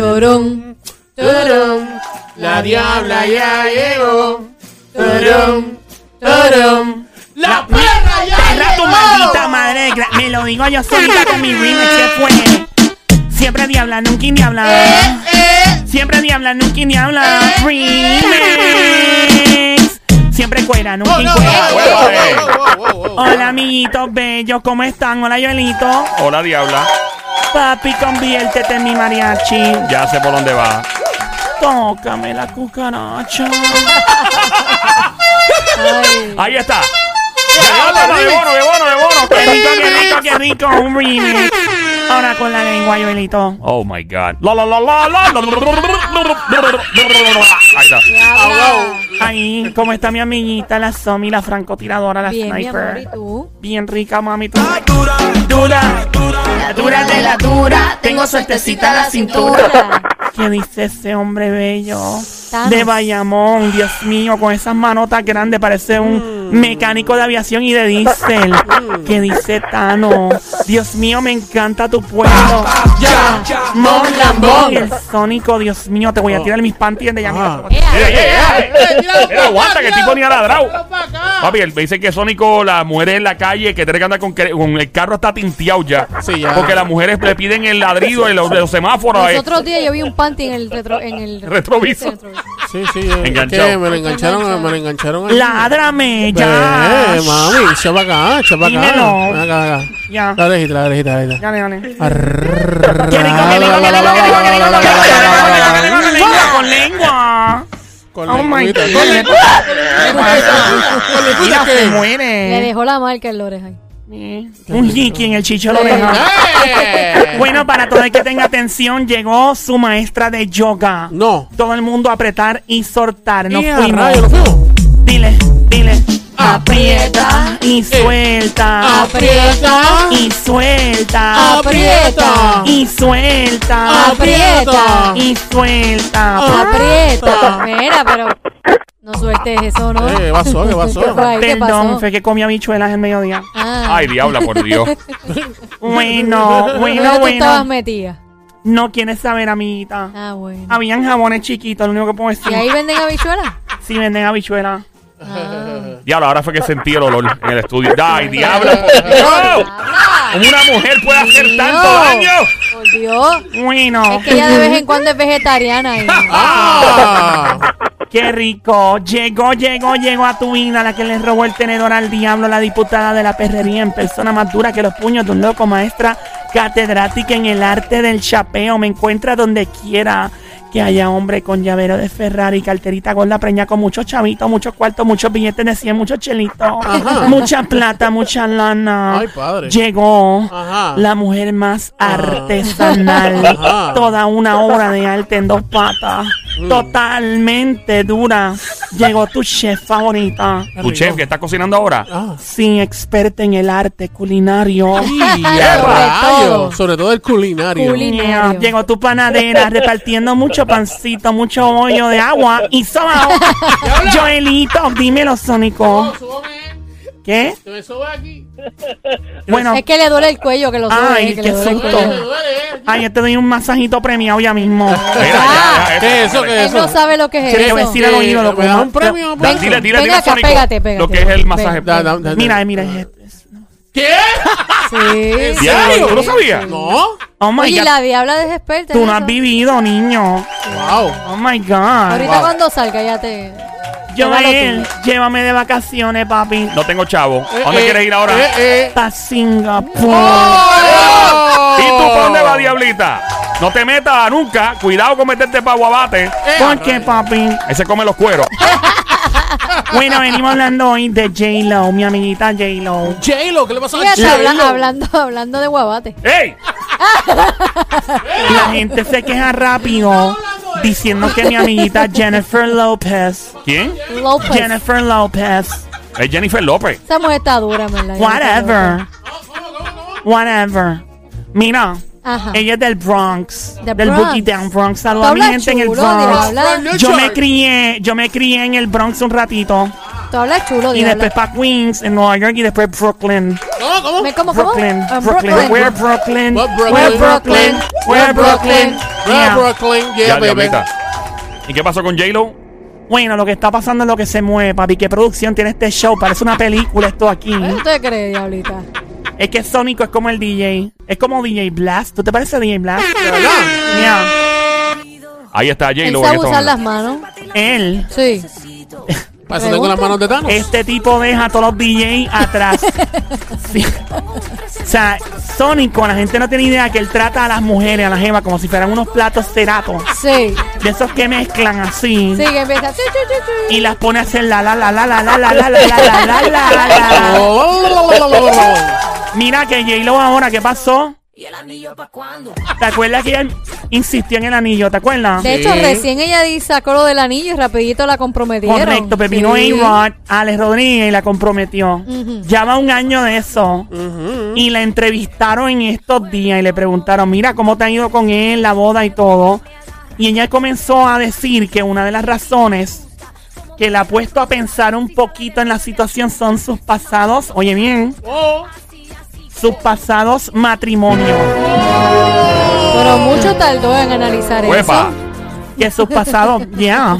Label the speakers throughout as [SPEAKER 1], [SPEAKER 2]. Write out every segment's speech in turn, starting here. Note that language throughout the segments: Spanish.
[SPEAKER 1] Torón, torón,
[SPEAKER 2] la diabla ya llegó. Torón, torón, la perra ya
[SPEAKER 3] perra
[SPEAKER 2] llegó.
[SPEAKER 3] tu maldita madre, me lo digo yo solita con mi ritmo se fue. Pues. Siempre diabla, nunca indiabla.
[SPEAKER 2] Eh, eh.
[SPEAKER 3] Siempre diabla, nunca indiabla.
[SPEAKER 2] habla. Eh, eh siempre cuelan, un
[SPEAKER 3] Hola, amiguitos bellos, ¿cómo están? Hola, Joelito.
[SPEAKER 4] Hola, Diabla.
[SPEAKER 3] Papi, conviértete en mi mariachi.
[SPEAKER 4] Ya sé por dónde va.
[SPEAKER 3] Tócame la cucaracha.
[SPEAKER 4] Ahí está. de bono, de bono, de bono.
[SPEAKER 3] Qué rico, qué rico, qué rico. Un remix. Ahora con la lengua, Joelito.
[SPEAKER 4] Oh my God. La la la la la. Ahí está.
[SPEAKER 3] Ahí, ¿cómo está mi amiguita, la Somi, la francotiradora, la
[SPEAKER 1] Bien, mi
[SPEAKER 3] sniper?
[SPEAKER 1] tú?
[SPEAKER 3] Bien rica, mami. tú- Dura, dura, dura. La dura de la dura, tengo suertecita la cintura. ¿Qué dice ese hombre bello? De Bayamón, Dios mío, con esas manotas grandes, parece un, mm mecánico de aviación y de diésel. Mm. que dice Tano. Dios mío, me encanta tu pueblo.
[SPEAKER 2] ya, ya,
[SPEAKER 3] mon lambón. El sónico, Dios mío, te voy a ah. tirar mis panties de
[SPEAKER 4] llamada.
[SPEAKER 2] Pero
[SPEAKER 4] aguanta, que el tipo ni ha ladrado. Papi, me dicen que Sónico, la mujer en la calle, que tiene que andar con, con el carro está tinteado ya.
[SPEAKER 2] Sí, ya.
[SPEAKER 4] Porque las mujeres le piden el ladrido en los, los, semáforos.
[SPEAKER 1] El
[SPEAKER 4] eh.
[SPEAKER 1] otro día yo vi un panty en el, retro, en el
[SPEAKER 4] retrovisor.
[SPEAKER 2] Sí, sí, eh,
[SPEAKER 4] enganchado.
[SPEAKER 2] Me lo engancharon, me lo engancharon. Ahí.
[SPEAKER 3] Ládrame, ya.
[SPEAKER 2] Eh, mami, echa para acá, echa para acá.
[SPEAKER 3] Dímelo.
[SPEAKER 2] Acá, acá.
[SPEAKER 3] Ya.
[SPEAKER 2] La orejita, la orejita, la orejita.
[SPEAKER 3] Dale.
[SPEAKER 2] Con lengua.
[SPEAKER 3] Oh my god. Mira, se
[SPEAKER 2] muere.
[SPEAKER 1] Le dejó la marca en la oreja.
[SPEAKER 3] Un jiki en el chicho lo
[SPEAKER 2] dejó.
[SPEAKER 3] Bueno, para todo el que tenga atención, llegó su maestra de yoga.
[SPEAKER 2] No.
[SPEAKER 3] Todo el mundo a apretar y soltar. Nos fuimos. Dile, dile.
[SPEAKER 2] Aprieta.
[SPEAKER 3] y suelta.
[SPEAKER 2] Aprieta.
[SPEAKER 3] Y suelta.
[SPEAKER 1] Aprieta.
[SPEAKER 3] Y suelta.
[SPEAKER 1] Aprieta.
[SPEAKER 3] Y suelta.
[SPEAKER 1] Aprieta. Mira, pero no sueltes eso, ¿no?
[SPEAKER 2] Eh, ¿qué pasó? ¿Qué pasó?
[SPEAKER 1] ¿Qué fue ahí? ¿Qué
[SPEAKER 3] Perdón,
[SPEAKER 1] pasó?
[SPEAKER 3] fue que comí habichuelas en mediodía.
[SPEAKER 1] Ah.
[SPEAKER 4] Ay, diabla, por Dios.
[SPEAKER 3] Bueno,
[SPEAKER 1] ¿Dónde
[SPEAKER 3] bueno,
[SPEAKER 1] tú estabas
[SPEAKER 3] bueno.
[SPEAKER 1] metida?
[SPEAKER 3] No quieres saber, amiguita.
[SPEAKER 1] Ah, bueno.
[SPEAKER 3] Habían jabones chiquitos, lo único que puedo decir.
[SPEAKER 1] ¿Y ahí venden habichuelas?
[SPEAKER 3] Sí venden habichuelas.
[SPEAKER 1] Ah.
[SPEAKER 4] Diablo, ahora fue que sentí el olor en el estudio. ¡Ay, Dios! ¿Cómo una mujer puede hacer tanto daño?
[SPEAKER 1] Por Dios.
[SPEAKER 3] Bueno,
[SPEAKER 1] Es que ella de vez en cuando es vegetariana. Y...
[SPEAKER 2] ¡Ah!
[SPEAKER 3] qué rico. Llegó, llegó, llegó a tu vida la que le robó el tenedor al diablo, la diputada de la perrería en persona más dura que los puños de un loco, maestra catedrática en el arte del chapeo. Me encuentra donde quiera. Que haya hombre con llavero de Ferrari, carterita gorda preña con muchos chavitos, muchos cuartos, muchos billetes de 100, muchos chelitos, mucha plata, mucha lana.
[SPEAKER 2] Ay, padre.
[SPEAKER 3] Llegó
[SPEAKER 2] Ajá.
[SPEAKER 3] la mujer más
[SPEAKER 2] Ah.
[SPEAKER 3] artesanal.
[SPEAKER 2] Ajá.
[SPEAKER 3] Toda una obra de arte en dos patas.
[SPEAKER 2] Mm.
[SPEAKER 3] Totalmente dura. Llegó tu chef favorita.
[SPEAKER 4] ¿Tu chef que está cocinando ahora?
[SPEAKER 2] Ah.
[SPEAKER 3] Sí, experta en el arte culinario.
[SPEAKER 2] ¡Y a
[SPEAKER 1] Sobre
[SPEAKER 2] rayos!
[SPEAKER 1] todo.
[SPEAKER 2] Sobre todo el culinario.
[SPEAKER 3] Llegó tu panadera repartiendo mucho pancito, mucho bollo de agua y sobao. Joelito, dímelo, Sónico. ¿Qué?
[SPEAKER 2] ¿Se me sube aquí?
[SPEAKER 3] Bueno,
[SPEAKER 1] Es que le duele el cuello, que lo sube.
[SPEAKER 3] Ay,
[SPEAKER 1] que
[SPEAKER 3] qué
[SPEAKER 1] le duele el
[SPEAKER 3] susto.
[SPEAKER 1] cuello.
[SPEAKER 3] ay, yo te doy un masajito premiado ya mismo.
[SPEAKER 4] Mira, ya, ya,
[SPEAKER 2] ¿Qué es eso? ¿Qué es
[SPEAKER 1] Él no
[SPEAKER 2] eso?
[SPEAKER 1] sabe lo que es
[SPEAKER 3] Sí, te voy a
[SPEAKER 1] eso.
[SPEAKER 3] decir al oído lo
[SPEAKER 2] ¿Me das un
[SPEAKER 3] que
[SPEAKER 2] premio?
[SPEAKER 1] Ven,
[SPEAKER 2] por
[SPEAKER 4] Dile,
[SPEAKER 2] eso?
[SPEAKER 4] dile,
[SPEAKER 1] ven
[SPEAKER 4] dile,
[SPEAKER 1] acá,
[SPEAKER 4] Sónico,
[SPEAKER 1] pégate, pégate.
[SPEAKER 4] lo que es el masaje.
[SPEAKER 2] Da- da- da-
[SPEAKER 3] Mira, mira. es- es-
[SPEAKER 2] ¿Qué?
[SPEAKER 1] Sí.
[SPEAKER 4] Diablo, ¿tú no sabías?
[SPEAKER 2] ¿No?
[SPEAKER 3] Oh my
[SPEAKER 1] Oye,
[SPEAKER 3] God.
[SPEAKER 1] la diabla es experta.
[SPEAKER 3] Tú
[SPEAKER 1] en
[SPEAKER 3] no has
[SPEAKER 1] eso.
[SPEAKER 3] vivido, niño.
[SPEAKER 2] Wow.
[SPEAKER 3] Oh my God.
[SPEAKER 1] Ahorita
[SPEAKER 2] Wow.
[SPEAKER 1] cuando salga ya te...
[SPEAKER 3] Joel, llévame de vacaciones, papi.
[SPEAKER 4] No tengo chavo. ¿A
[SPEAKER 2] Eh,
[SPEAKER 4] ¿Dónde
[SPEAKER 2] eh,
[SPEAKER 4] quieres ir ahora?
[SPEAKER 2] Eh, eh.
[SPEAKER 3] Pa' Singapur.
[SPEAKER 2] ¡Oh!
[SPEAKER 4] ¿Y tú para dónde vas, diablita? No te metas nunca. Cuidado con meterte para Guabate.
[SPEAKER 2] Eh,
[SPEAKER 3] ¿Por qué, papi?
[SPEAKER 4] Ahí se come los cueros.
[SPEAKER 3] Bueno, venimos hablando hoy de J-Lo, mi amiguita J-Lo.
[SPEAKER 2] J-Lo, ¿qué le pasó a J-Lo?
[SPEAKER 1] hablando, hablando de guabate.
[SPEAKER 4] ¡Ey!
[SPEAKER 3] La gente se queja rápido diciendo que mi amiguita Jennifer López.
[SPEAKER 4] ¿Quién?
[SPEAKER 1] López.
[SPEAKER 3] Jennifer López.
[SPEAKER 4] Es Jennifer López.
[SPEAKER 1] Esa mujer está dura, ¿verdad?
[SPEAKER 3] Whatever. Whatever. Mira,
[SPEAKER 1] Ajá.
[SPEAKER 3] ella es del Bronx.
[SPEAKER 1] The
[SPEAKER 3] del
[SPEAKER 1] Bronx.
[SPEAKER 3] Boogie Down Bronx. Saludos a mi gente en el Bronx. Yo me crié, yo me crié en el Bronx un ratito.
[SPEAKER 1] Tú hablas chulo,
[SPEAKER 3] Y después para Queens, en Nueva York y después Brooklyn.
[SPEAKER 2] ¿Cómo? ¿Cómo?
[SPEAKER 1] ¿Me como cómo?
[SPEAKER 3] Brooklyn, Brooklyn, We're Brooklyn,
[SPEAKER 2] We're Brooklyn.
[SPEAKER 3] We're Brooklyn, We're Brooklyn.
[SPEAKER 2] Bro,
[SPEAKER 3] Yeah.
[SPEAKER 2] Brooklyn, yeah, baby.
[SPEAKER 4] ¿Y qué pasó con J-Lo?
[SPEAKER 3] Bueno, lo que está pasando es lo que se mueve, papi. ¿Qué producción tiene este show? Parece una película esto aquí.
[SPEAKER 1] ¿Qué usted cree, diablita?
[SPEAKER 3] Es que Sónico es como el DJ. Es como DJ Blast. ¿Tú te pareces DJ Blast?
[SPEAKER 2] ¿De verdad?
[SPEAKER 3] Yeah.
[SPEAKER 4] Ahí está
[SPEAKER 1] Él
[SPEAKER 4] J-Lo.
[SPEAKER 1] sabe
[SPEAKER 4] en esta
[SPEAKER 1] usar las manos.
[SPEAKER 3] Él,
[SPEAKER 1] Sí.
[SPEAKER 2] Para eso tengo las manos de Thanos.
[SPEAKER 3] este tipo deja a todos los DJs atrás. Sí. O sea, Sónico, la gente no tiene idea que él trata a las mujeres, a las gemas, como si fueran unos platos ceratos.
[SPEAKER 1] Sí.
[SPEAKER 3] De esos que mezclan así.
[SPEAKER 1] Sí, que empieza. chu, chu, chu, chu.
[SPEAKER 3] Y las pone a hacer la la la la la la la la la la la la la.
[SPEAKER 2] Oh.
[SPEAKER 3] Mira que J-Lo ahora, ¿qué pasó? ¿Te acuerdas que ella insistió en el anillo? ¿Te acuerdas?
[SPEAKER 1] De hecho,
[SPEAKER 2] Sí.
[SPEAKER 1] recién ella di- sacó lo del anillo y rapidito la comprometieron.
[SPEAKER 3] Correcto, pero vino
[SPEAKER 1] Sí.
[SPEAKER 3] A-Rod, Alex Rodríguez y la comprometió. Va un año de eso. Y la entrevistaron en estos días y le preguntaron, mira cómo te ha ido con él, la boda y todo. Y ella comenzó a decir que una de las razones que la ha puesto a pensar un poquito en la situación son sus pasados, oye bien,
[SPEAKER 2] Oh.
[SPEAKER 3] Sus pasados matrimonios.
[SPEAKER 1] Pero mucho tardó en analizar
[SPEAKER 4] ¡Uepa!
[SPEAKER 1] eso.
[SPEAKER 3] Que sus pasados, ya.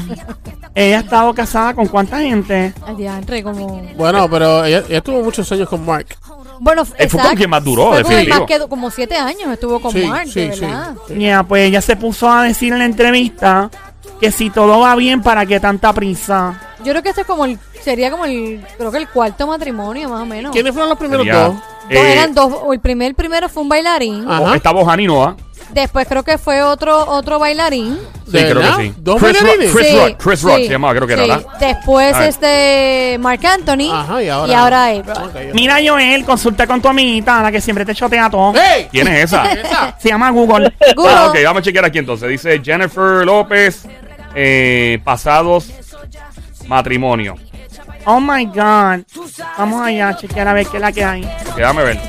[SPEAKER 3] Ella ha estado casada con cuánta gente.
[SPEAKER 1] Ay, diantre, como...
[SPEAKER 2] Bueno, pero ella, ella tuvo muchos años con Mark.
[SPEAKER 1] Bueno,
[SPEAKER 4] Él fue con quien más duró,
[SPEAKER 1] Fue con el
[SPEAKER 4] definitivo.
[SPEAKER 1] más que du- como siete años estuvo con
[SPEAKER 2] Sí,
[SPEAKER 1] Mark,
[SPEAKER 2] sí,
[SPEAKER 1] de
[SPEAKER 2] sí.
[SPEAKER 1] verdad.
[SPEAKER 2] sí.
[SPEAKER 3] Ya, pues ella se puso a decir en la entrevista que si todo va bien, ¿para qué tanta prisa?
[SPEAKER 1] Yo creo que este es como el, sería como el, creo que el cuarto matrimonio, más o menos.
[SPEAKER 2] ¿Quiénes fueron los primeros
[SPEAKER 4] Sería-
[SPEAKER 2] dos?
[SPEAKER 1] Dos
[SPEAKER 4] Eh,
[SPEAKER 1] eran dos, el primer, el primero fue un bailarín,
[SPEAKER 2] Ah.
[SPEAKER 4] oh,
[SPEAKER 2] Ajá.
[SPEAKER 4] Está Bojanino, ¿ah?
[SPEAKER 1] después creo que fue otro, otro bailarín.
[SPEAKER 4] Sí,
[SPEAKER 2] ¿De
[SPEAKER 4] creo
[SPEAKER 2] verdad?
[SPEAKER 4] que sí.
[SPEAKER 2] ¿Dos
[SPEAKER 4] Chris? Chris
[SPEAKER 1] Sí,
[SPEAKER 4] Rock, Chris Rock
[SPEAKER 1] sí,
[SPEAKER 4] se llamaba, creo que era,
[SPEAKER 1] sí.
[SPEAKER 4] ¿verdad?
[SPEAKER 1] Después este Mark Anthony
[SPEAKER 2] Ajá, y ahora.
[SPEAKER 1] Abra.
[SPEAKER 2] Ok, ok.
[SPEAKER 3] Mira, Joel, consulta con tu amiguita, la que siempre te chotea todo.
[SPEAKER 2] ¡Hey!
[SPEAKER 4] ¿Quién es esa?
[SPEAKER 2] Esa.
[SPEAKER 3] Se llama Google.
[SPEAKER 1] Google.
[SPEAKER 4] Ah, ok, vamos a chequear aquí entonces. Dice Jennifer López, eh, pasados matrimonio.
[SPEAKER 3] Oh my God. Vamos allá a chequear a ver qué es la que hay.
[SPEAKER 4] Ok, déjame ver.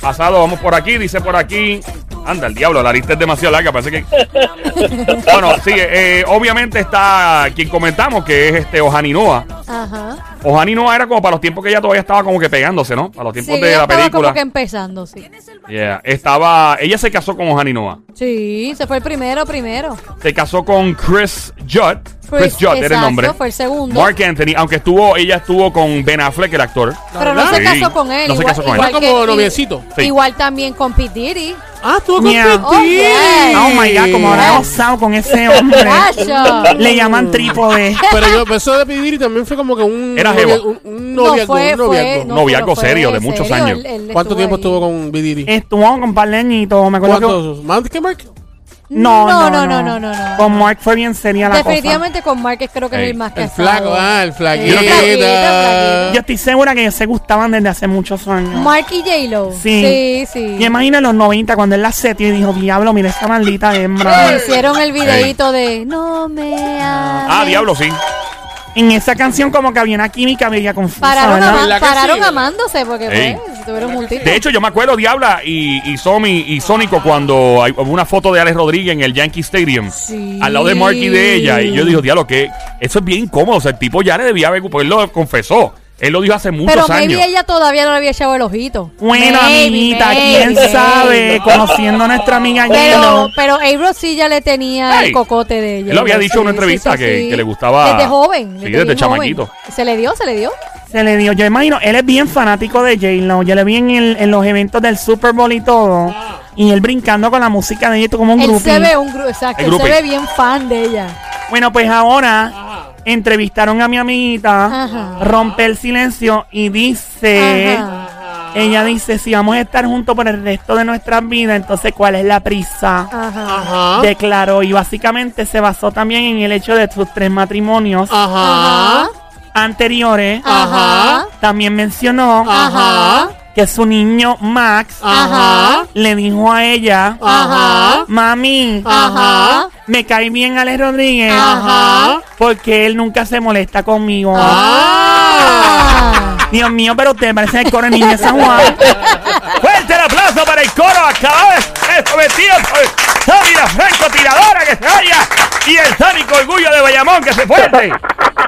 [SPEAKER 4] Pasado, vamos por aquí, dice por aquí. Anda, el diablo, la lista es demasiado larga, parece que. bueno, sí, eh, obviamente está quien comentamos, que es este Ojaninoa.
[SPEAKER 1] Ajá.
[SPEAKER 4] Ojaninoa era como para los tiempos que ella todavía estaba como que pegándose, ¿no? Para los
[SPEAKER 1] Sí,
[SPEAKER 4] tiempos de
[SPEAKER 1] ella
[SPEAKER 4] la
[SPEAKER 1] estaba
[SPEAKER 4] película.
[SPEAKER 1] como que empezando, sí.
[SPEAKER 4] Yeah, Estaba. Ella se casó con Ojaninoa.
[SPEAKER 1] Sí, se fue el primero, primero.
[SPEAKER 4] Se casó con Chris Judd. Chris, Judd era el
[SPEAKER 1] exacto,
[SPEAKER 4] nombre.
[SPEAKER 1] fue el segundo.
[SPEAKER 4] Mark Anthony, aunque estuvo, ella estuvo con Ben Affleck, el actor.
[SPEAKER 1] pero no
[SPEAKER 2] ¿verdad?
[SPEAKER 1] se
[SPEAKER 4] Sí.
[SPEAKER 1] casó con él.
[SPEAKER 4] No se casó con él.
[SPEAKER 1] igual
[SPEAKER 2] Fue como noviecito.
[SPEAKER 4] Sí.
[SPEAKER 1] Igual también con P. Diddy.
[SPEAKER 2] Ah, estuvo con
[SPEAKER 3] Yeah.
[SPEAKER 2] Pete.
[SPEAKER 1] Oh.
[SPEAKER 3] Oh my God, como ahora he gozado con ese hombre. Le llaman trípode.
[SPEAKER 2] Pero yo, pero eso de Pidiri también fue como que un.
[SPEAKER 4] Era
[SPEAKER 2] novia-
[SPEAKER 4] jeva.
[SPEAKER 2] un, un
[SPEAKER 1] No,
[SPEAKER 2] noviazgo.
[SPEAKER 1] fue,
[SPEAKER 2] un
[SPEAKER 1] fue,
[SPEAKER 2] noviazgo.
[SPEAKER 1] no,
[SPEAKER 4] Noviazgo
[SPEAKER 1] pero fue
[SPEAKER 4] serio, de muchos años.
[SPEAKER 1] él- él
[SPEAKER 2] ¿Cuánto tiempo
[SPEAKER 1] ahí.
[SPEAKER 2] estuvo con Bidiri?
[SPEAKER 3] Estuvo con un par de añitos. Me acuerdo que.
[SPEAKER 2] ¿Cuántos? ¿Más que Mark?
[SPEAKER 3] No, no,
[SPEAKER 1] No,
[SPEAKER 3] no,
[SPEAKER 1] no, no, no, no.
[SPEAKER 3] Con Mark fue bien seria la
[SPEAKER 1] Definitivamente con Mark es creo que
[SPEAKER 4] Ey,
[SPEAKER 1] es el más
[SPEAKER 2] El
[SPEAKER 1] casado.
[SPEAKER 2] flaco, ah, el flaquito.
[SPEAKER 1] Sí, flaquito, flaquito.
[SPEAKER 3] cosa. Yo estoy segura que ellos se gustaban desde hace muchos años.
[SPEAKER 1] Mark y J-Lo.
[SPEAKER 3] Sí.
[SPEAKER 1] Sí, sí.
[SPEAKER 3] Y imagina en los 90 cuando él la setió y dijo, diablo, mira esta maldita hembra.
[SPEAKER 1] Hicieron el videito de No me ames.
[SPEAKER 4] Ah, diablo, sí.
[SPEAKER 3] En esa canción como que había una química bella confusa,
[SPEAKER 1] Pararon,
[SPEAKER 3] ¿verdad?
[SPEAKER 1] ama-
[SPEAKER 2] ¿Verdad que
[SPEAKER 1] pararon
[SPEAKER 2] sí?
[SPEAKER 1] amándose porque
[SPEAKER 4] Ey.
[SPEAKER 1] pues, estuvieron juntitos.
[SPEAKER 4] De hecho, yo me acuerdo, Diabla y, y Somi y Sónico, cuando hay, hubo una foto de Alex Rodríguez en el Yankee Stadium.
[SPEAKER 1] Sí.
[SPEAKER 4] Al lado de Marky de ella. Y yo digo, diablo, que eso es bien incómodo. O sea, el tipo ya le debía haber. Porque él lo confesó. Él lo dijo hace muchos
[SPEAKER 1] Pero
[SPEAKER 4] años.
[SPEAKER 1] maybe ella todavía no le había echado el ojito.
[SPEAKER 3] Bueno,
[SPEAKER 1] Maybe,
[SPEAKER 3] amiguita, quién
[SPEAKER 1] maybe.
[SPEAKER 3] sabe, conociendo a nuestra amiga
[SPEAKER 1] Pero,
[SPEAKER 3] Yelo.
[SPEAKER 1] pero A-Rod sí ya le tenía
[SPEAKER 4] Ey.
[SPEAKER 1] el cocote de ella.
[SPEAKER 4] Él lo había
[SPEAKER 1] Sí,
[SPEAKER 4] dicho en una
[SPEAKER 1] sí,
[SPEAKER 4] entrevista
[SPEAKER 1] sí,
[SPEAKER 4] que-
[SPEAKER 1] sí.
[SPEAKER 4] que le gustaba-
[SPEAKER 1] Desde joven.
[SPEAKER 4] Sí,
[SPEAKER 1] desde bien
[SPEAKER 4] chamaquito.
[SPEAKER 1] joven. Se le dio, se le dio.
[SPEAKER 3] Se le dio, yo imagino, él es bien fanático de J-Lo. Yo le vi en, el- en los eventos del Super Bowl y todo. Y él brincando con la música de ella como un
[SPEAKER 1] Él
[SPEAKER 3] groupie.
[SPEAKER 1] se ve un gru- exacto,
[SPEAKER 4] El
[SPEAKER 1] él se
[SPEAKER 4] groupie.
[SPEAKER 1] ve bien fan de ella.
[SPEAKER 3] Bueno, pues ahora entrevistaron a mi amiguita,
[SPEAKER 1] Ajá.
[SPEAKER 3] rompe el silencio y dice,
[SPEAKER 1] Ajá.
[SPEAKER 3] ella dice, si vamos a estar juntos por el resto de nuestras vidas, entonces ¿cuál es la prisa?
[SPEAKER 1] Ajá.
[SPEAKER 2] Ajá.
[SPEAKER 3] Declaró y básicamente se basó también en el hecho de sus tres matrimonios
[SPEAKER 2] Ajá.
[SPEAKER 1] Ajá.
[SPEAKER 3] anteriores.
[SPEAKER 1] Ajá.
[SPEAKER 3] También mencionó
[SPEAKER 1] Ajá.
[SPEAKER 3] Que su niño Max
[SPEAKER 2] Ajá.
[SPEAKER 3] le dijo a ella,
[SPEAKER 2] Ajá.
[SPEAKER 3] mami,
[SPEAKER 1] Ajá.
[SPEAKER 3] me cae bien Alex Rodríguez
[SPEAKER 1] Ajá.
[SPEAKER 3] porque él nunca se molesta conmigo.
[SPEAKER 1] Ah.
[SPEAKER 3] Dios mío, pero usted parece el coro de niña San Juan.
[SPEAKER 4] Fuerte el aplauso para el coro acabado de sometido por Sammy la francotiradora que se vaya y el sánico orgullo de Bayamón que se fuerte.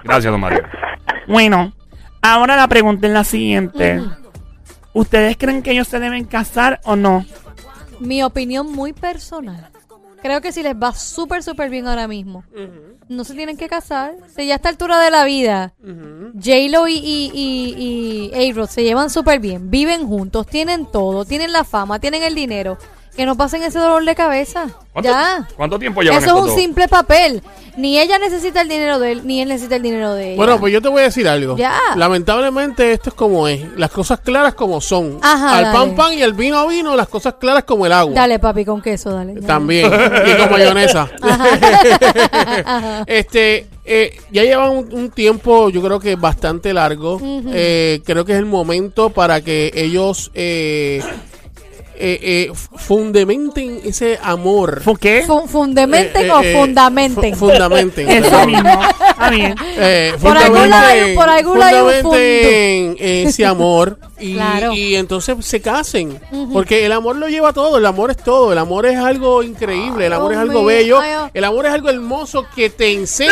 [SPEAKER 4] Gracias, don Mario.
[SPEAKER 3] Bueno, ahora la pregunta es la siguiente. ¿Ustedes creen que ellos se deben casar o no?
[SPEAKER 1] Mi opinión muy personal. Creo que si les va súper, súper bien ahora mismo, no se tienen que casar. Si ya a esta altura de la vida, J-Lo y, y, y, y A-Rod se llevan súper bien, viven juntos, tienen todo, tienen la fama, tienen el dinero. Que no pasen ese dolor de cabeza.
[SPEAKER 4] ¿Cuánto,
[SPEAKER 1] Ya.
[SPEAKER 4] ¿Cuánto tiempo llevan
[SPEAKER 1] Eso es un simple papel. Ni ella necesita el dinero de él, ni él necesita el dinero de ella.
[SPEAKER 2] Bueno, pues yo te voy a decir algo.
[SPEAKER 1] Ya.
[SPEAKER 2] Lamentablemente esto es como es. Las cosas claras como son.
[SPEAKER 1] Ajá,
[SPEAKER 2] al
[SPEAKER 1] dale.
[SPEAKER 2] pan pan y al vino a vino, las cosas claras como el agua.
[SPEAKER 1] Dale, papi, con queso, dale.
[SPEAKER 2] También. y con mayonesa. este, eh, ya llevan un, un tiempo, yo creo que bastante largo. Eh, creo que es el momento para que ellos eh, eh, eh, fundamenten ese amor.
[SPEAKER 3] ¿Por qué?
[SPEAKER 1] Fu- ¿Fundamenten
[SPEAKER 2] Eh,
[SPEAKER 1] o
[SPEAKER 2] eh,
[SPEAKER 1] fundamenten?
[SPEAKER 2] fu- fundamenten.
[SPEAKER 3] Eso mismo. Está bien.
[SPEAKER 2] Eh,
[SPEAKER 1] Por algún lado por algún
[SPEAKER 2] fundamenten ese amor y,
[SPEAKER 1] Claro.
[SPEAKER 2] y entonces se casen. Porque el amor lo lleva todo, el amor es todo, el amor es algo increíble, el amor es algo
[SPEAKER 1] mío,
[SPEAKER 2] bello,
[SPEAKER 1] ay, oh.
[SPEAKER 2] el amor es algo hermoso que te enseña.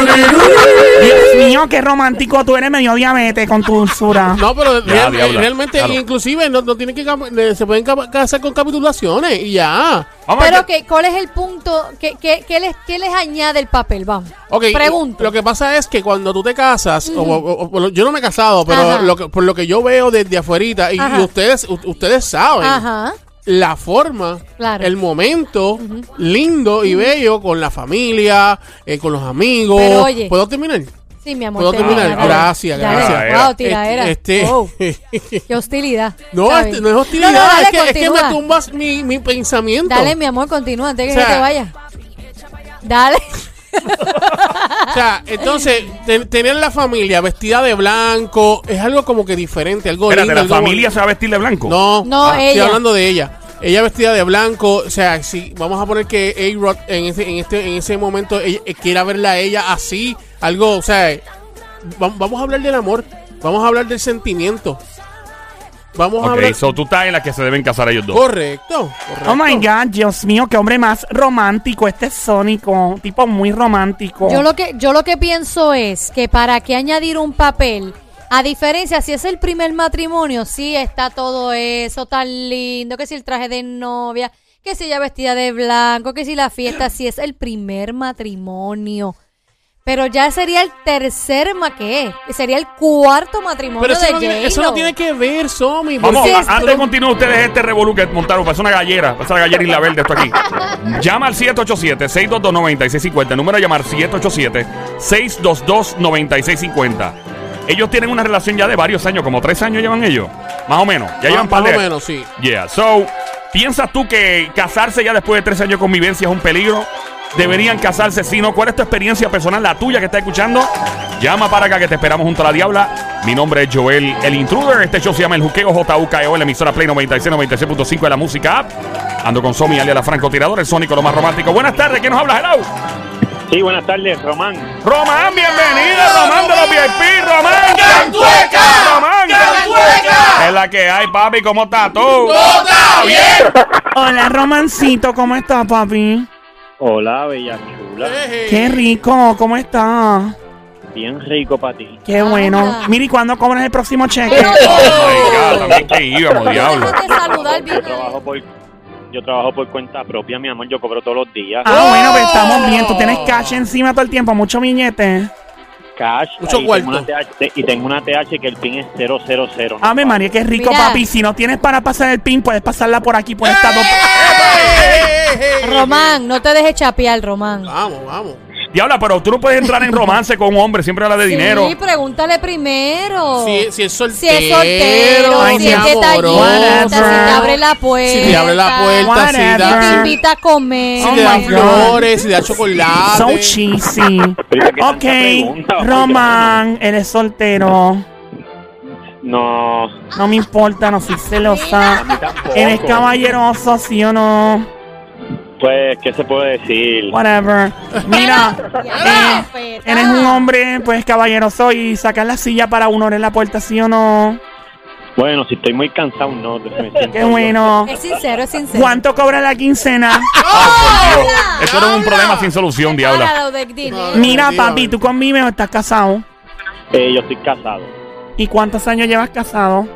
[SPEAKER 3] Dios mío, qué romántico tú eres, medio diabetes con tu dulzura.
[SPEAKER 2] No, pero
[SPEAKER 4] Ya,
[SPEAKER 2] real-
[SPEAKER 4] diabla,
[SPEAKER 2] realmente,
[SPEAKER 4] claro.
[SPEAKER 2] inclusive, no, no tienen que cap- eh, se pueden cap- casar con capitulaciones y ya.
[SPEAKER 4] Vamos a
[SPEAKER 1] Pero
[SPEAKER 4] ver
[SPEAKER 1] que, ¿cuál es el punto? ¿Qué, qué, qué les, ¿Qué les añade el papel? Vamos.
[SPEAKER 2] Ok,
[SPEAKER 1] Pregunto.
[SPEAKER 2] Lo que pasa es que cuando tú te casas, o- o- o- yo no me he casado, pero
[SPEAKER 1] Ajá.
[SPEAKER 2] lo que- por lo que yo veo desde afuerita, y,
[SPEAKER 1] Ajá.
[SPEAKER 2] y ustedes u- ustedes saben,
[SPEAKER 1] Ajá.
[SPEAKER 2] La forma,
[SPEAKER 1] Claro.
[SPEAKER 2] el momento lindo y bello con la familia, eh, con los amigos.
[SPEAKER 1] Pero, oye.
[SPEAKER 2] ¿Puedo terminar?
[SPEAKER 1] Sí, mi amor.
[SPEAKER 2] ¿Puedo
[SPEAKER 1] termina,
[SPEAKER 2] terminar? Gracias, gracias.
[SPEAKER 1] Wow, tiraera.
[SPEAKER 2] Este-
[SPEAKER 1] Wow, qué hostilidad.
[SPEAKER 2] No, este- no es hostilidad,
[SPEAKER 1] No, no, dale,
[SPEAKER 2] es, que, es que me tumbas mi, mi pensamiento.
[SPEAKER 1] Dale, mi amor, continúa antes que
[SPEAKER 2] O sea,
[SPEAKER 1] se te vaya. Dale.
[SPEAKER 2] O sea, entonces, te- tener la familia vestida de blanco es algo como que diferente, algo
[SPEAKER 4] Espérate,
[SPEAKER 2] lindo,
[SPEAKER 4] ¿la
[SPEAKER 2] algo
[SPEAKER 4] familia se va a vestir de blanco?
[SPEAKER 2] No,
[SPEAKER 1] No,
[SPEAKER 2] estoy
[SPEAKER 1] ella.
[SPEAKER 2] hablando de ella. Ella vestida de blanco, o sea, si vamos a poner que A-Rod en ese, en este, en ese momento ella- eh, quiera verla a ella así, algo, o sea, eh, va- vamos a hablar del amor, vamos a hablar del sentimiento. Vamos a
[SPEAKER 4] Ok,
[SPEAKER 2] hablar.
[SPEAKER 4] so tú estás en la que se deben casar ellos dos.
[SPEAKER 2] Correcto, correcto.
[SPEAKER 3] Oh my God, Dios mío, qué hombre más romántico. Este es Sónico, tipo muy romántico.
[SPEAKER 1] Yo lo que yo lo que pienso es que para qué añadir un papel, a diferencia si es el primer matrimonio, sí está todo eso tan lindo, que si el traje de novia, que si ella vestida de blanco, que si la fiesta, si es el primer matrimonio. Pero ya sería el tercer ma que sería el cuarto matrimonio
[SPEAKER 2] Pero eso
[SPEAKER 1] de
[SPEAKER 2] no, tiene,
[SPEAKER 1] J-Lo.
[SPEAKER 2] eso no tiene que ver, Somi.
[SPEAKER 4] Vamos, a- antes de continuar ustedes este revolú que montaron, parece una gallera, parece una gallera Isla Verde esto aquí. Llama al 787-622-9650, el número a llamar 787-622-9650. Ellos tienen una relación ya de varios años, como tres años llevan ellos, más o menos, ya llevan
[SPEAKER 2] más, o menos, sí.
[SPEAKER 4] Yeah, so, ¿piensas tú que casarse ya después de tres años de convivencia es un peligro? ¿Deberían casarse si no? ¿Cuál es tu experiencia personal, la tuya que está escuchando? Llama para acá que te esperamos junto a la diabla. Mi nombre es Joel, el intruder. Este show se llama El Juqueo JUKEO, en la emisora Play 96, 96.5 de la música app. Ando con Somi, alias la francotirador, el sónico, lo más romántico. Buenas tardes, ¿quién nos habla? Hello.
[SPEAKER 5] Sí, buenas tardes, Román.
[SPEAKER 4] Román, bienvenido, Román de los VIP, Román. Román. Es la que hay, papi, ¿cómo estás tú?
[SPEAKER 3] Hola, romancito, ¿cómo estás, papi?
[SPEAKER 5] Hola, bella chula.
[SPEAKER 3] Qué rico, ¿cómo estás?
[SPEAKER 5] Bien rico para ti.
[SPEAKER 3] Qué
[SPEAKER 1] Ah.
[SPEAKER 3] bueno. Mira, ¿y cuándo cobras el próximo cheque?
[SPEAKER 1] Pero-
[SPEAKER 4] Oh my God, también que íbamos, diablo.
[SPEAKER 1] Déjate saludar bien.
[SPEAKER 5] Yo trabajo por yo trabajo por cuenta propia, mi amor. Yo cobro todos los días.
[SPEAKER 3] Ah, bueno, pues estamos bien. Tú tienes cash encima todo el tiempo, mucho billete.
[SPEAKER 5] Cash.
[SPEAKER 2] Mucho
[SPEAKER 5] y
[SPEAKER 2] cuarto.
[SPEAKER 5] tengo, una TH, y tengo una TH que el pin es 000. ¿no?
[SPEAKER 3] Ave María, qué rico,
[SPEAKER 1] Mira.
[SPEAKER 3] papi. Si no tienes para pasar el pin, puedes pasarla por aquí, por esta dos.
[SPEAKER 1] Román, no te dejes chapear, Román.
[SPEAKER 2] Vamos, vamos.
[SPEAKER 4] Diabla, pero tú no puedes entrar en romance con un hombre, siempre habla de dinero.
[SPEAKER 1] Sí, pregúntale primero.
[SPEAKER 2] Si, si es soltero,
[SPEAKER 1] Si es soltero,
[SPEAKER 3] Ay,
[SPEAKER 1] si es detallista, si te abre la puerta.
[SPEAKER 2] si te abre la puerta, si,
[SPEAKER 3] Whatever.
[SPEAKER 2] da-
[SPEAKER 1] Si te invita a comer.
[SPEAKER 2] si
[SPEAKER 3] Oh
[SPEAKER 2] te da flores, si te da chocolate.
[SPEAKER 3] So cheesy.
[SPEAKER 5] Pero, ¿qué tanta
[SPEAKER 3] Ok? Román, eres soltero.
[SPEAKER 5] No,
[SPEAKER 3] No me importa, no soy celosa.
[SPEAKER 5] a mí tampoco.
[SPEAKER 3] Eres caballeroso, sí o no.
[SPEAKER 5] Pues, ¿qué se puede decir?
[SPEAKER 3] Whatever. Mira, eh, eres un hombre, pues caballeroso y sacar la silla para uno en la puerta, sí o no.
[SPEAKER 5] Bueno, si estoy muy cansado, no.
[SPEAKER 3] Qué bueno.
[SPEAKER 1] Es sincero, es sincero.
[SPEAKER 3] ¿Cuánto cobra la quincena?
[SPEAKER 4] Ay, por Dios. Esto no es un problema sin solución, diabla.
[SPEAKER 3] Mira, papi, ¿tú convives o estás casado?
[SPEAKER 5] Eh, yo estoy casado
[SPEAKER 3] ¿Y cuántos años llevas casado?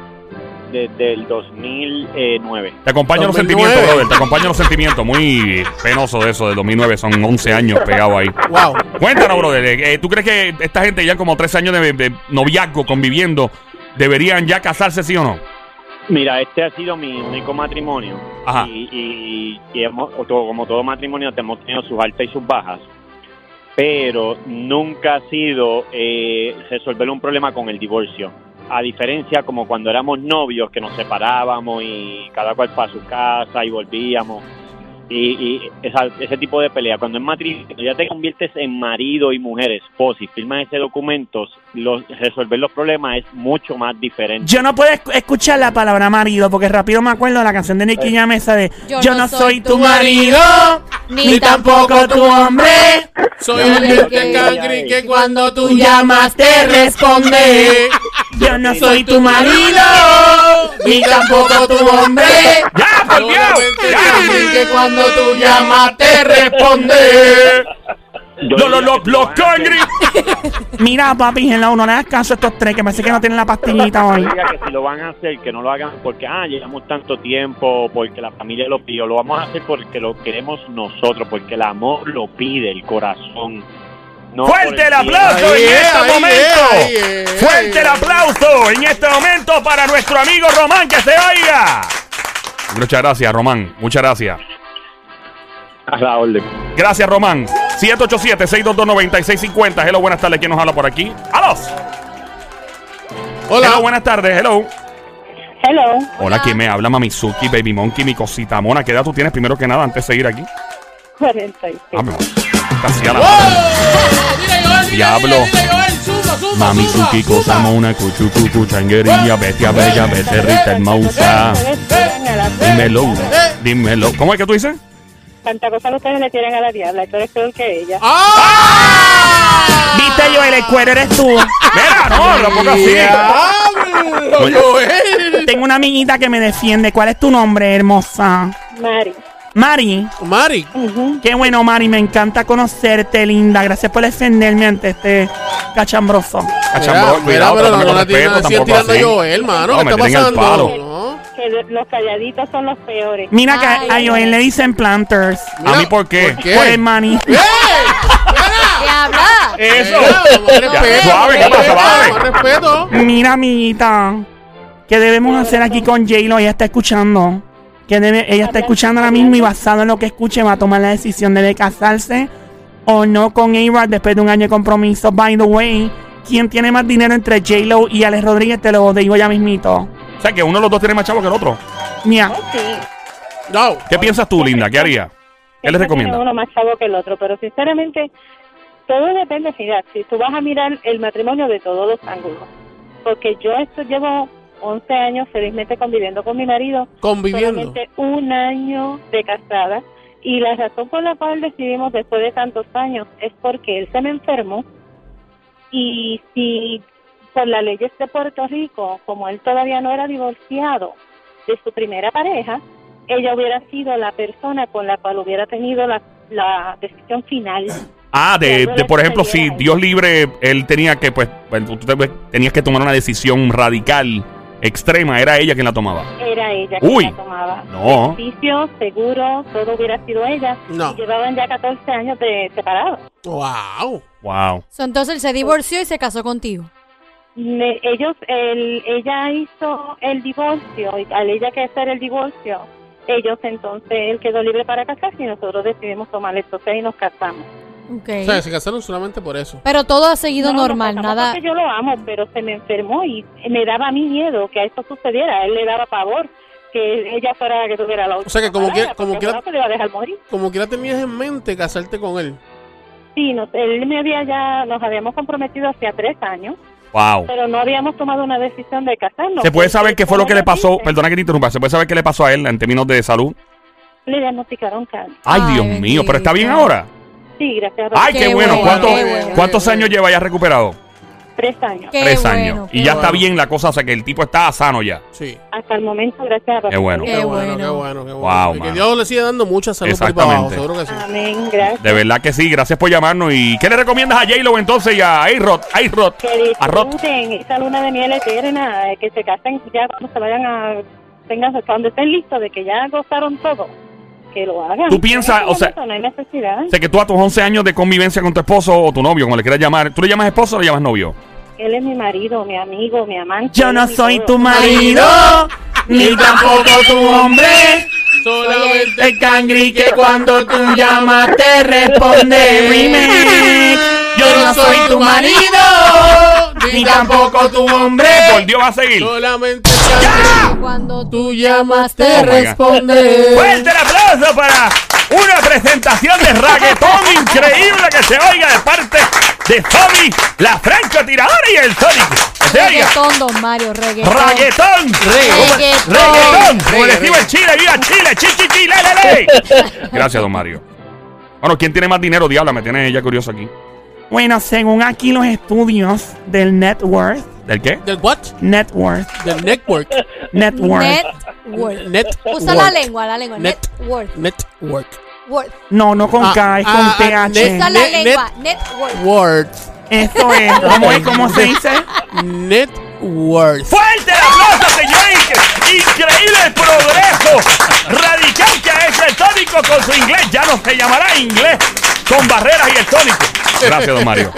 [SPEAKER 5] desde el 2009.
[SPEAKER 4] Te acompaño en los
[SPEAKER 2] 2009.
[SPEAKER 4] sentimientos, brother. Te acompaño en los sentimientos. Muy penoso de eso, del 2009. Son 11 años pegados ahí.
[SPEAKER 2] Wow.
[SPEAKER 4] Cuéntanos, brother. eh, ¿Tú crees que esta gente ya como tres años de, de noviazgo conviviendo deberían ya casarse, sí o no?
[SPEAKER 5] Mira, este ha sido mi único matrimonio.
[SPEAKER 4] Ajá.
[SPEAKER 5] Y, y- y hemos, o todo- como todo matrimonio, hemos tenido sus altas y sus bajas. Pero nunca ha sido eh, resolver un problema con el divorcio. A diferencia como cuando éramos novios, que nos separábamos y cada cual para su casa y volvíamos. Y, y esa- ese tipo de pelea. Cuando en matrimonio ya te conviertes en marido y mujer, esposa y firmas ese documento, los, resolver los problemas es mucho más diferente.
[SPEAKER 3] Yo no puedo esc- escuchar la palabra marido porque rápido me acuerdo de la canción de Nicky Jam esa de Yo, no soy tu marido, ni tampoco tu hombre.
[SPEAKER 2] Soy el que
[SPEAKER 1] que-
[SPEAKER 2] cuando Tú
[SPEAKER 3] llamas te responde. Yo no soy tu marido, ni tampoco tu hombre.
[SPEAKER 4] ¡Ya, por Dios! ¡Ya!
[SPEAKER 2] que cuando tú llamas te responde.
[SPEAKER 5] Yo
[SPEAKER 4] Lo, lo, lo.
[SPEAKER 3] Mira, papi, hello, no le das caso a estos tres que parece que no tienen la pastillita hoy.
[SPEAKER 5] que si lo van a hacer, que no lo hagan porque, ah, llevamos tanto tiempo, porque la familia lo pidió. Lo vamos a hacer porque lo queremos nosotros, porque el amor lo pide, el corazón. No
[SPEAKER 4] ¡Fuerte el aplauso
[SPEAKER 2] Ahí
[SPEAKER 4] en
[SPEAKER 2] es,
[SPEAKER 4] este momento!
[SPEAKER 2] es, ahí es.
[SPEAKER 4] ¡Fuerte el aplauso en este momento para nuestro amigo Román que se oiga! Muchas gracias, Román. Muchas gracias.
[SPEAKER 5] A la orden.
[SPEAKER 4] Gracias, Román. 787-622-9650. Hello, buenas tardes. ¿Quién nos habla por aquí? ¡Alos!
[SPEAKER 2] Hola.
[SPEAKER 4] Hello, buenas tardes. Hello.
[SPEAKER 6] Hello,
[SPEAKER 4] Hola, ¿quién me habla? Mamizuki, Baby Monkey, mi cosita mona. ¿Qué edad tú tienes primero que nada antes de seguir aquí?
[SPEAKER 6] 46.
[SPEAKER 4] Ah, me- casi a la
[SPEAKER 2] ¡Oh!
[SPEAKER 4] madre. Diablo.
[SPEAKER 2] zumba,
[SPEAKER 4] cosa
[SPEAKER 2] zumba.
[SPEAKER 4] mona, cuchucucu, changuería, bestia bella, becerrita hermosa. Dímelo, dímelo. ¿Cómo es que tú dices?
[SPEAKER 6] Tanta cosa ustedes le tiran a la diabla, tú eres peor que ella.
[SPEAKER 2] ¡Ah!
[SPEAKER 3] Viste, Joel, el cuero eres tú.
[SPEAKER 4] Mira, no, así.
[SPEAKER 2] ¡Diablo,
[SPEAKER 4] Oye.
[SPEAKER 2] Joel!
[SPEAKER 3] Tengo una amiguita que me defiende. ¿Cuál es tu nombre, hermosa?
[SPEAKER 6] Mari.
[SPEAKER 3] Mari.
[SPEAKER 2] Mari.
[SPEAKER 6] Ujú.
[SPEAKER 3] Qué bueno, Mari. Me encanta conocerte, linda. Gracias por defenderme ante este cachambroso.
[SPEAKER 4] Cachambro,
[SPEAKER 2] Mira,
[SPEAKER 4] cuidado,
[SPEAKER 2] mira, pero no
[SPEAKER 4] con
[SPEAKER 2] la tirando
[SPEAKER 4] así.
[SPEAKER 2] a Joel, mano.
[SPEAKER 4] No,
[SPEAKER 2] ¿Qué está pasando?
[SPEAKER 6] Que de- los calladitos son los peores.
[SPEAKER 3] Mira que
[SPEAKER 1] Ay,
[SPEAKER 3] a Joel le dicen planters.
[SPEAKER 4] ¿A mí por qué?
[SPEAKER 2] ¿Por qué?
[SPEAKER 3] Por el maní.
[SPEAKER 2] ¡Eh! ¡Mira!
[SPEAKER 1] habla?
[SPEAKER 4] Eso.
[SPEAKER 2] Mira,
[SPEAKER 4] suave, ¿qué pasa,
[SPEAKER 2] respeto.
[SPEAKER 3] Mira, amiguita. ¿Qué debemos hacer aquí con J-Lo? Ella está escuchando. Que debe, ella está escuchando ahora mismo y basado en lo que escuche va a tomar la decisión de casarse o no con A-Rod después de un año de compromiso. By the way, ¿quién tiene más dinero entre J-Lo y Alex Rodríguez? Te lo digo ya mismito.
[SPEAKER 4] O sea, que uno de los dos tiene más chavo que el otro.
[SPEAKER 3] Mira,
[SPEAKER 6] Oh, sí.
[SPEAKER 2] No.
[SPEAKER 4] ¿Qué piensas tú, Linda? ¿Qué haría? ¿Qué le recomienda?
[SPEAKER 6] tiene uno más chavo que el otro, pero sinceramente, todo depende, mira, si tú vas a mirar el matrimonio de todos los ángulos. Porque yo esto llevo 11 años felizmente conviviendo con mi marido,
[SPEAKER 2] Conviviendo.
[SPEAKER 6] solamente un año de casada. Y la razón por la cual decidimos después de tantos años es porque él se me enfermó y si por las leyes de Puerto Rico, como él todavía no era divorciado de su primera pareja, ella hubiera sido la persona con la cual hubiera tenido la, la decisión final.
[SPEAKER 4] Ah, de, de, por ejemplo, si. Dios libre, él tenía que, pues, bueno, tú te- tenías que tomar una decisión radical, extrema, era ella quien la tomaba.
[SPEAKER 6] Era ella
[SPEAKER 4] Uy.
[SPEAKER 6] quien la tomaba.
[SPEAKER 4] No.
[SPEAKER 6] Beneficio, seguro, todo hubiera sido ella.
[SPEAKER 2] No.
[SPEAKER 6] Y llevaban ya 14 años de separados.
[SPEAKER 2] Wow.
[SPEAKER 4] Wow.
[SPEAKER 1] So, entonces él se divorció y se casó contigo.
[SPEAKER 6] Me- ellos, el, ella hizo el divorcio, y al ella que hacer el divorcio, ellos entonces, él quedó libre para casarse y nosotros decidimos tomar el proceso y nos casamos.
[SPEAKER 1] Ok.
[SPEAKER 2] O sea, se casaron solamente por eso.
[SPEAKER 1] Pero todo ha seguido
[SPEAKER 6] No,
[SPEAKER 1] normal,
[SPEAKER 6] casamos
[SPEAKER 1] nada.
[SPEAKER 6] Porque yo lo amo, pero se me enfermó y me daba a mí miedo que esto sucediera. A él le daba pavor que ella fuera la que tuviera la
[SPEAKER 2] O sea, que como quiera- como quiera-
[SPEAKER 6] le iba a dejar morir.
[SPEAKER 2] Como quiera tenías en mente casarte con él.
[SPEAKER 6] Sí, nos- él me había ya, nos habíamos comprometido hacía tres años,
[SPEAKER 4] Wow.
[SPEAKER 6] pero no habíamos tomado una decisión de casarnos.
[SPEAKER 4] ¿Se puede saber qué fue lo que le pasó?
[SPEAKER 6] dice,
[SPEAKER 4] Perdona que te interrumpa. ¿Se puede saber qué le pasó a él en términos de salud?
[SPEAKER 6] Le diagnosticaron cáncer.
[SPEAKER 4] Ay,
[SPEAKER 1] Ay,
[SPEAKER 4] Dios mío, pero está bien ahora.
[SPEAKER 6] Sí, gracias.
[SPEAKER 4] Ay, qué,
[SPEAKER 1] Qué
[SPEAKER 4] bueno.
[SPEAKER 1] bueno,
[SPEAKER 4] ¿Cuántos,
[SPEAKER 1] qué bueno.
[SPEAKER 4] ¿cuántos años lleva ya recuperado?
[SPEAKER 6] tres años.
[SPEAKER 1] Qué
[SPEAKER 4] Tres
[SPEAKER 1] bueno,
[SPEAKER 4] años.
[SPEAKER 1] qué
[SPEAKER 4] Y ya está bien la cosa, o sea que el tipo está sano ya.
[SPEAKER 2] Sí.
[SPEAKER 6] Hasta el momento, gracias a.
[SPEAKER 4] Qué bueno.
[SPEAKER 2] Qué, bueno, qué bueno, qué
[SPEAKER 4] Wow,
[SPEAKER 2] bueno.
[SPEAKER 4] Mano.
[SPEAKER 2] que Dios le siga dando mucha salud por ahí para abajo, seguro
[SPEAKER 4] Exactamente.
[SPEAKER 2] que sí.
[SPEAKER 6] Amén, gracias.
[SPEAKER 4] De verdad que sí, gracias por llamarnos. ¿Y qué le recomiendas a J-Lo entonces y a A-Rod? A-Rod.
[SPEAKER 6] Que
[SPEAKER 4] A Rod.
[SPEAKER 6] disfruten esa luna de miel eterna, eh, que se casen ya cuando se vayan a, tengan, cuando estén listos de que ya gozaron todo, que lo hagan.
[SPEAKER 4] Tú piensas, o sea-
[SPEAKER 6] no hay necesidad.
[SPEAKER 4] Sé que tú a tus 11 años de convivencia con tu esposo o tu novio, como le quieras llamar, ¿tú le llamas esposo o le llamas novio?
[SPEAKER 6] Él es mi marido, mi amigo, mi amante.
[SPEAKER 3] Yo no soy
[SPEAKER 6] todo.
[SPEAKER 3] tu marido, ni tampoco tu hombre.
[SPEAKER 2] Solamente
[SPEAKER 3] El cangri que cuando tú llamas te responde. Yo no soy tu marido, ni tampoco tu hombre.
[SPEAKER 4] Por Dios, va a seguir.
[SPEAKER 2] Solamente
[SPEAKER 1] Cuando tú
[SPEAKER 2] llamas te
[SPEAKER 4] Oh
[SPEAKER 2] responde.
[SPEAKER 4] Fuerte el aplauso para una presentación de reggaetón increíble que se oiga de parte de Tommy, la francotiradora y el Sonic.
[SPEAKER 1] Reggaetón, don Mario, reggaetón.
[SPEAKER 4] Reggaetón.
[SPEAKER 1] Reggaetón.
[SPEAKER 4] Reggaetón. Como decimos en Chile, viva Chile, chi, chi, chi, le, le, le. Gracias, don Mario. Bueno, ¿quién tiene más dinero, Diabla? Me tiene ella curioso aquí.
[SPEAKER 3] Bueno, según aquí los estudios del net worth,
[SPEAKER 4] ¿Del qué?
[SPEAKER 2] ¿Del what?
[SPEAKER 3] net worth,
[SPEAKER 2] Del network.
[SPEAKER 3] net worth.
[SPEAKER 1] Network.
[SPEAKER 2] Net
[SPEAKER 1] Usa la lengua, la lengua.
[SPEAKER 2] Net-
[SPEAKER 1] Network.
[SPEAKER 2] Network.
[SPEAKER 1] Worth.
[SPEAKER 3] No, no con
[SPEAKER 2] Ah,
[SPEAKER 3] K, es
[SPEAKER 2] ah,
[SPEAKER 3] con
[SPEAKER 2] ah,
[SPEAKER 3] TH.
[SPEAKER 2] net-
[SPEAKER 1] Usa la
[SPEAKER 2] Net-
[SPEAKER 1] lengua. Network.
[SPEAKER 2] Words.
[SPEAKER 3] Esto es, ¿cómo es? ¿Cómo se dice?
[SPEAKER 2] Network.
[SPEAKER 4] ¡Fuerte el aplauso, señores! Increíble progreso radical que ha hecho el tónico con su inglés. Ya no se llamará inglés con barreras y el tónico. Gracias, don Mario.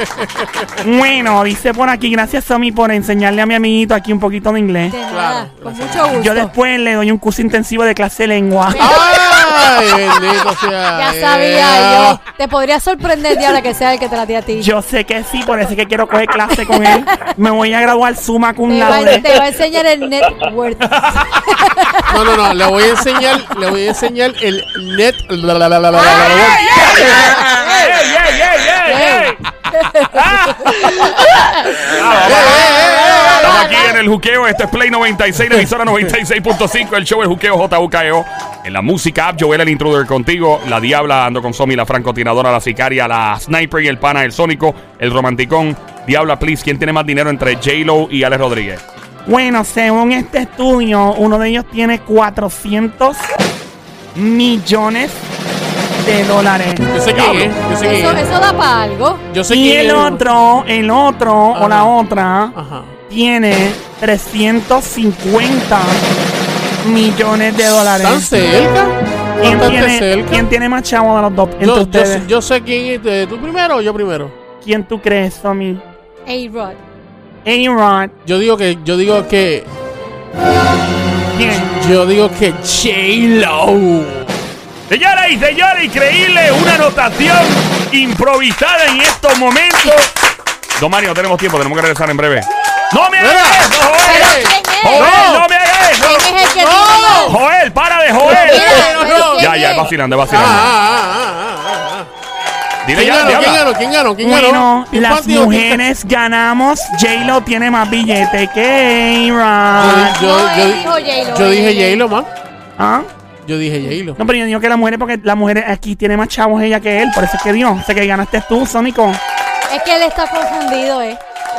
[SPEAKER 3] Bueno, dice por aquí, gracias Somi por enseñarle a mi amiguito aquí un poquito de inglés.
[SPEAKER 1] De nada.
[SPEAKER 2] Claro,
[SPEAKER 1] Con mucho gusto.
[SPEAKER 3] Yo después le doy un curso intensivo de clase de lengua.
[SPEAKER 2] ¡Ay, bendito sea!
[SPEAKER 1] Ya sabía yo. Te podría sorprender, Diabla, que sea el que te la tire a ti.
[SPEAKER 3] Yo sé que sí, por eso es que quiero coger clase con él. Me voy a graduar summa cum
[SPEAKER 1] te, va,
[SPEAKER 3] laude.
[SPEAKER 1] te va a enseñar el network.
[SPEAKER 2] No, no, no, le voy a enseñar, le voy a enseñar el net.
[SPEAKER 4] ¡Ey, ey, ey, ey, ey! Ah, Estamos aquí en el juqueo. Este es Play 96, la emisora 96.5. El show El Juqueo JUKEO. En la música app, Joel el intruder contigo. La Diabla ando con Somi, la francotiradora, la sicaria, la sniper y el pana, el sónico, el romanticón. Diabla, please, ¿quién tiene más dinero entre J-Lo y Alex Rodríguez?
[SPEAKER 3] Bueno, según este estudio, uno de ellos tiene 400 millones de dólares.
[SPEAKER 2] Yo sé quién es, yo sé quién
[SPEAKER 1] Eso,
[SPEAKER 2] es.
[SPEAKER 1] eso da para algo.
[SPEAKER 2] Yo sé
[SPEAKER 3] Y
[SPEAKER 2] quién
[SPEAKER 3] el
[SPEAKER 2] es.
[SPEAKER 3] otro, el otro o
[SPEAKER 2] Ajá.
[SPEAKER 3] la otra
[SPEAKER 2] Ajá.
[SPEAKER 3] tiene 350 millones de
[SPEAKER 2] ¿Tan
[SPEAKER 3] dólares.
[SPEAKER 2] cerca?
[SPEAKER 3] ¿Quién
[SPEAKER 2] Bastante
[SPEAKER 3] tiene,
[SPEAKER 2] cerca.
[SPEAKER 3] ¿Quién tiene más chavo de los dos entre
[SPEAKER 2] Yo, yo,
[SPEAKER 3] ustedes?
[SPEAKER 2] sé- yo sé quién es. eh, ¿Tú primero o yo primero?
[SPEAKER 3] ¿Quién tú crees, Tommy?
[SPEAKER 1] A-Rod.
[SPEAKER 3] A-Rod.
[SPEAKER 2] Yo digo que. Yo digo que.
[SPEAKER 3] ¿Quién?
[SPEAKER 2] Yo digo que J-Lo.
[SPEAKER 4] Señoras y señores, increíble, una anotación improvisada en estos momentos. Don Mario, no tenemos tiempo, tenemos que regresar en breve. ¡No me hagas eso, Joel! ¡Joel, no me hagas eso!
[SPEAKER 1] ¿Quién es el que
[SPEAKER 2] No.
[SPEAKER 4] ¡Joel, para de
[SPEAKER 1] ¿quién
[SPEAKER 4] Ya, ya,
[SPEAKER 1] es?
[SPEAKER 4] vacilando, es vacilando.
[SPEAKER 2] ah, ah, ah.
[SPEAKER 4] Dile
[SPEAKER 2] ¿Quién
[SPEAKER 4] ya,
[SPEAKER 2] ganó? ¿Quién ganó? ¿Quién ganó? ¿Quién
[SPEAKER 3] Bueno,
[SPEAKER 2] ganó? ¿Team
[SPEAKER 3] las mujeres ganamos. J-Lo tiene más billete que A-Rod.
[SPEAKER 2] Yo, yo, yo dije. J-Lo, más.
[SPEAKER 3] ¿Ah?
[SPEAKER 2] Yo dije J-Lo.
[SPEAKER 3] No, pero yo digo que las mujeres, porque las mujeres aquí tiene más chavos ella que él, por eso es que dio. Sé que ganaste tú, Sónico.
[SPEAKER 1] Es que él está confundido, ¿eh?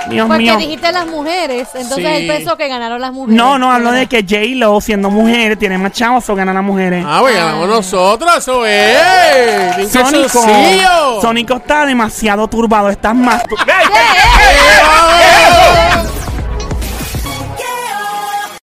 [SPEAKER 3] Dios
[SPEAKER 1] Porque
[SPEAKER 3] mío.
[SPEAKER 1] dijiste las mujeres, entonces
[SPEAKER 2] Sí.
[SPEAKER 1] él pensó que ganaron las mujeres.
[SPEAKER 3] No, no, hablo de que J-Lo, siendo mujer, tiene más chavos o ganan las mujeres.
[SPEAKER 2] Ah, pues ganamos nosotros, eso es. Bien
[SPEAKER 3] Sónico. Sónico está demasiado turbado, estás más... tu-
[SPEAKER 4] ¡Ey, ey, ey,
[SPEAKER 2] ¡Eh,
[SPEAKER 4] ey!
[SPEAKER 2] vamos!